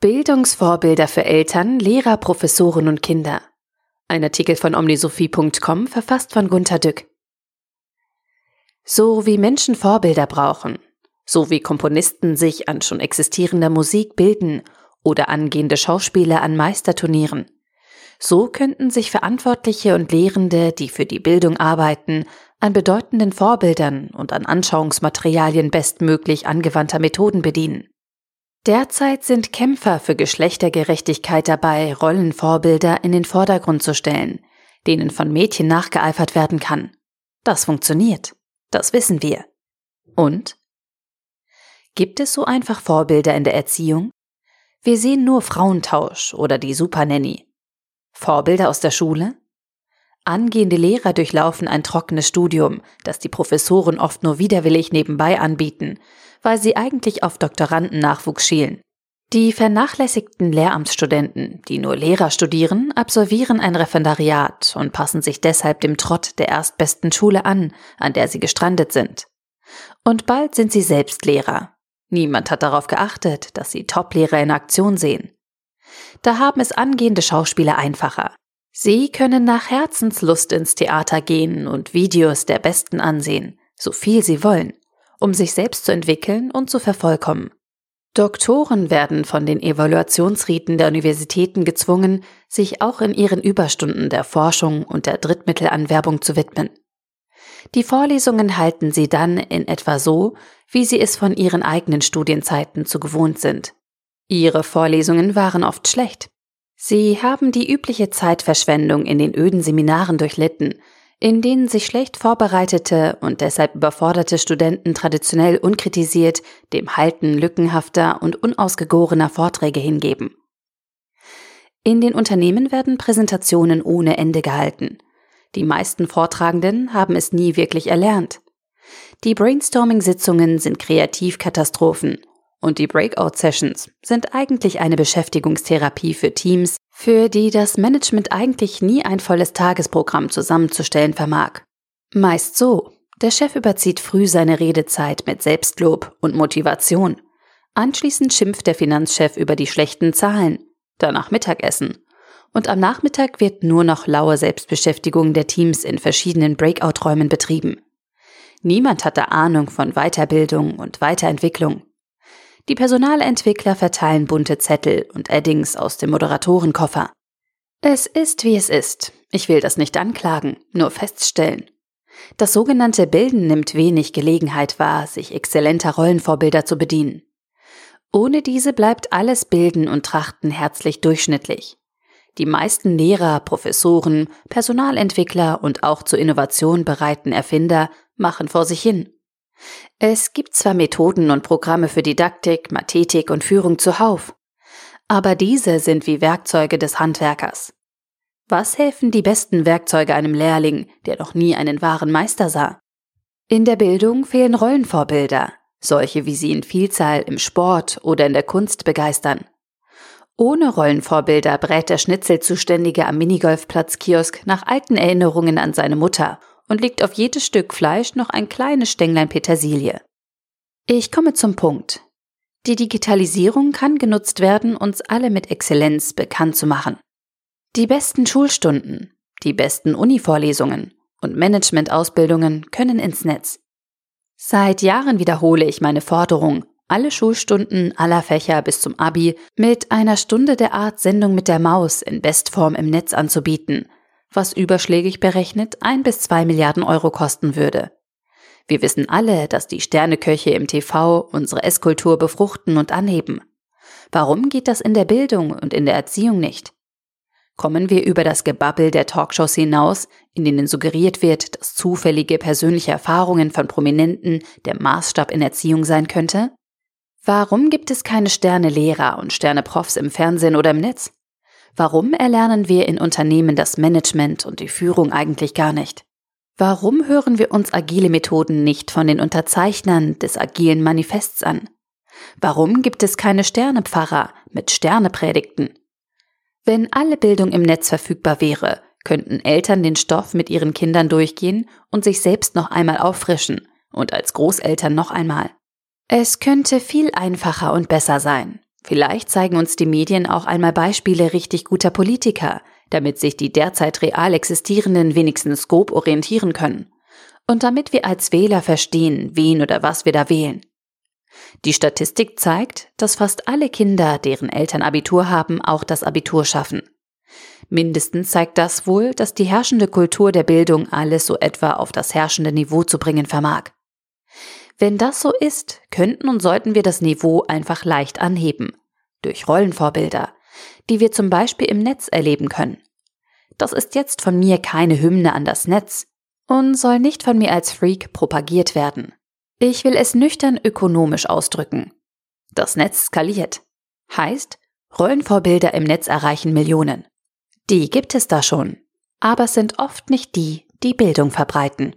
Bildungsvorbilder für Eltern, Lehrer, Professoren und Kinder. Ein Artikel von omnisophie.com, verfasst von Gunter Dück. So wie Menschen Vorbilder brauchen, so wie Komponisten sich an schon existierender Musik bilden oder angehende Schauspieler an Meisterturnieren, so könnten sich Verantwortliche und Lehrende, die für die Bildung arbeiten, an bedeutenden Vorbildern und an Anschauungsmaterialien bestmöglich angewandter Methoden bedienen. Derzeit sind Kämpfer für Geschlechtergerechtigkeit dabei, Rollenvorbilder in den Vordergrund zu stellen, denen von Mädchen nachgeeifert werden kann. Das funktioniert. Das wissen wir. Und? Gibt es so einfach Vorbilder in der Erziehung? Wir sehen nur Frauentausch oder die Supernanny. Vorbilder aus der Schule? Angehende Lehrer durchlaufen ein trockenes Studium, das die Professoren oft nur widerwillig nebenbei anbieten, weil sie eigentlich auf Doktorandennachwuchs schielen. Die vernachlässigten Lehramtsstudenten, die nur Lehrer studieren, absolvieren ein Referendariat und passen sich deshalb dem Trott der erstbesten Schule an, an der sie gestrandet sind. Und bald sind sie selbst Lehrer. Niemand hat darauf geachtet, dass sie Top-Lehrer in Aktion sehen. Da haben es angehende Schauspieler einfacher. Sie können nach Herzenslust ins Theater gehen und Videos der Besten ansehen, so viel sie wollen um sich selbst zu entwickeln und zu vervollkommen. Doktoren werden von den Evaluationsriten der Universitäten gezwungen, sich auch in ihren Überstunden der Forschung und der Drittmittelanwerbung zu widmen. Die Vorlesungen halten sie dann in etwa so, wie sie es von ihren eigenen Studienzeiten zu gewohnt sind. Ihre Vorlesungen waren oft schlecht. Sie haben die übliche Zeitverschwendung in den öden Seminaren durchlitten, in denen sich schlecht vorbereitete und deshalb überforderte Studenten traditionell unkritisiert dem Halten lückenhafter und unausgegorener Vorträge hingeben. In den Unternehmen werden Präsentationen ohne Ende gehalten. Die meisten Vortragenden haben es nie wirklich erlernt. Die Brainstorming-Sitzungen sind Kreativkatastrophen und die Breakout-Sessions sind eigentlich eine Beschäftigungstherapie für Teams, für die das Management eigentlich nie ein volles Tagesprogramm zusammenzustellen vermag. Meist so. Der Chef überzieht früh seine Redezeit mit Selbstlob und Motivation. Anschließend schimpft der Finanzchef über die schlechten Zahlen. Danach Mittagessen. Und am Nachmittag wird nur noch laue Selbstbeschäftigung der Teams in verschiedenen Breakout-Räumen betrieben. Niemand hat da Ahnung von Weiterbildung und Weiterentwicklung. Die Personalentwickler verteilen bunte Zettel und Eddings aus dem Moderatorenkoffer. Es ist, wie es ist. Ich will das nicht anklagen, nur feststellen. Das sogenannte Bilden nimmt wenig Gelegenheit wahr, sich exzellenter Rollenvorbilder zu bedienen. Ohne diese bleibt alles Bilden und Trachten herzlich durchschnittlich. Die meisten Lehrer, Professoren, Personalentwickler und auch zur Innovation bereiten Erfinder machen vor sich hin. Es gibt zwar Methoden und Programme für Didaktik, Mathetik und Führung zuhauf, aber diese sind wie Werkzeuge des Handwerkers. Was helfen die besten Werkzeuge einem Lehrling, der noch nie einen wahren Meister sah? In der Bildung fehlen Rollenvorbilder, solche wie sie in Vielzahl im Sport oder in der Kunst begeistern. Ohne Rollenvorbilder brät der Schnitzelzuständige am Minigolfplatz-Kiosk nach alten Erinnerungen an seine Mutter und legt auf jedes Stück Fleisch noch ein kleines Stänglein Petersilie. Ich komme zum Punkt. Die Digitalisierung kann genutzt werden, uns alle mit Exzellenz bekannt zu machen. Die besten Schulstunden, die besten Univorlesungen und Managementausbildungen können ins Netz. Seit Jahren wiederhole ich meine Forderung, alle Schulstunden aller Fächer bis zum Abi mit einer Stunde der Art Sendung mit der Maus in Bestform im Netz anzubieten – was überschlägig berechnet ein bis zwei Milliarden Euro kosten würde. Wir wissen alle, dass die Sterneköche im TV unsere Esskultur befruchten und anheben. Warum geht das in der Bildung und in der Erziehung nicht? Kommen wir über das Gebabbel der Talkshows hinaus, in denen suggeriert wird, dass zufällige persönliche Erfahrungen von Prominenten der Maßstab in Erziehung sein könnte? Warum gibt es keine Sterne-Lehrer und Sterne-Profs im Fernsehen oder im Netz? Warum erlernen wir in Unternehmen das Management und die Führung eigentlich gar nicht? Warum hören wir uns agile Methoden nicht von den Unterzeichnern des agilen Manifests an? Warum gibt es keine Sternepfarrer mit Sternepredigten? Wenn alle Bildung im Netz verfügbar wäre, könnten Eltern den Stoff mit ihren Kindern durchgehen und sich selbst noch einmal auffrischen und als Großeltern noch einmal. Es könnte viel einfacher und besser sein. Vielleicht zeigen uns die Medien auch einmal Beispiele richtig guter Politiker, damit sich die derzeit real existierenden wenigstens Scope orientieren können. Und damit wir als Wähler verstehen, wen oder was wir da wählen. Die Statistik zeigt, dass fast alle Kinder, deren Eltern Abitur haben, auch das Abitur schaffen. Mindestens zeigt das wohl, dass die herrschende Kultur der Bildung alles so etwa auf das herrschende Niveau zu bringen vermag. Wenn das so ist, könnten und sollten wir das Niveau einfach leicht anheben. Durch Rollenvorbilder, die wir zum Beispiel im Netz erleben können. Das ist jetzt von mir keine Hymne an das Netz und soll nicht von mir als Freak propagiert werden. Ich will es nüchtern ökonomisch ausdrücken. Das Netz skaliert. Heißt, Rollenvorbilder im Netz erreichen Millionen. Die gibt es da schon, aber es sind oft nicht die, die Bildung verbreiten.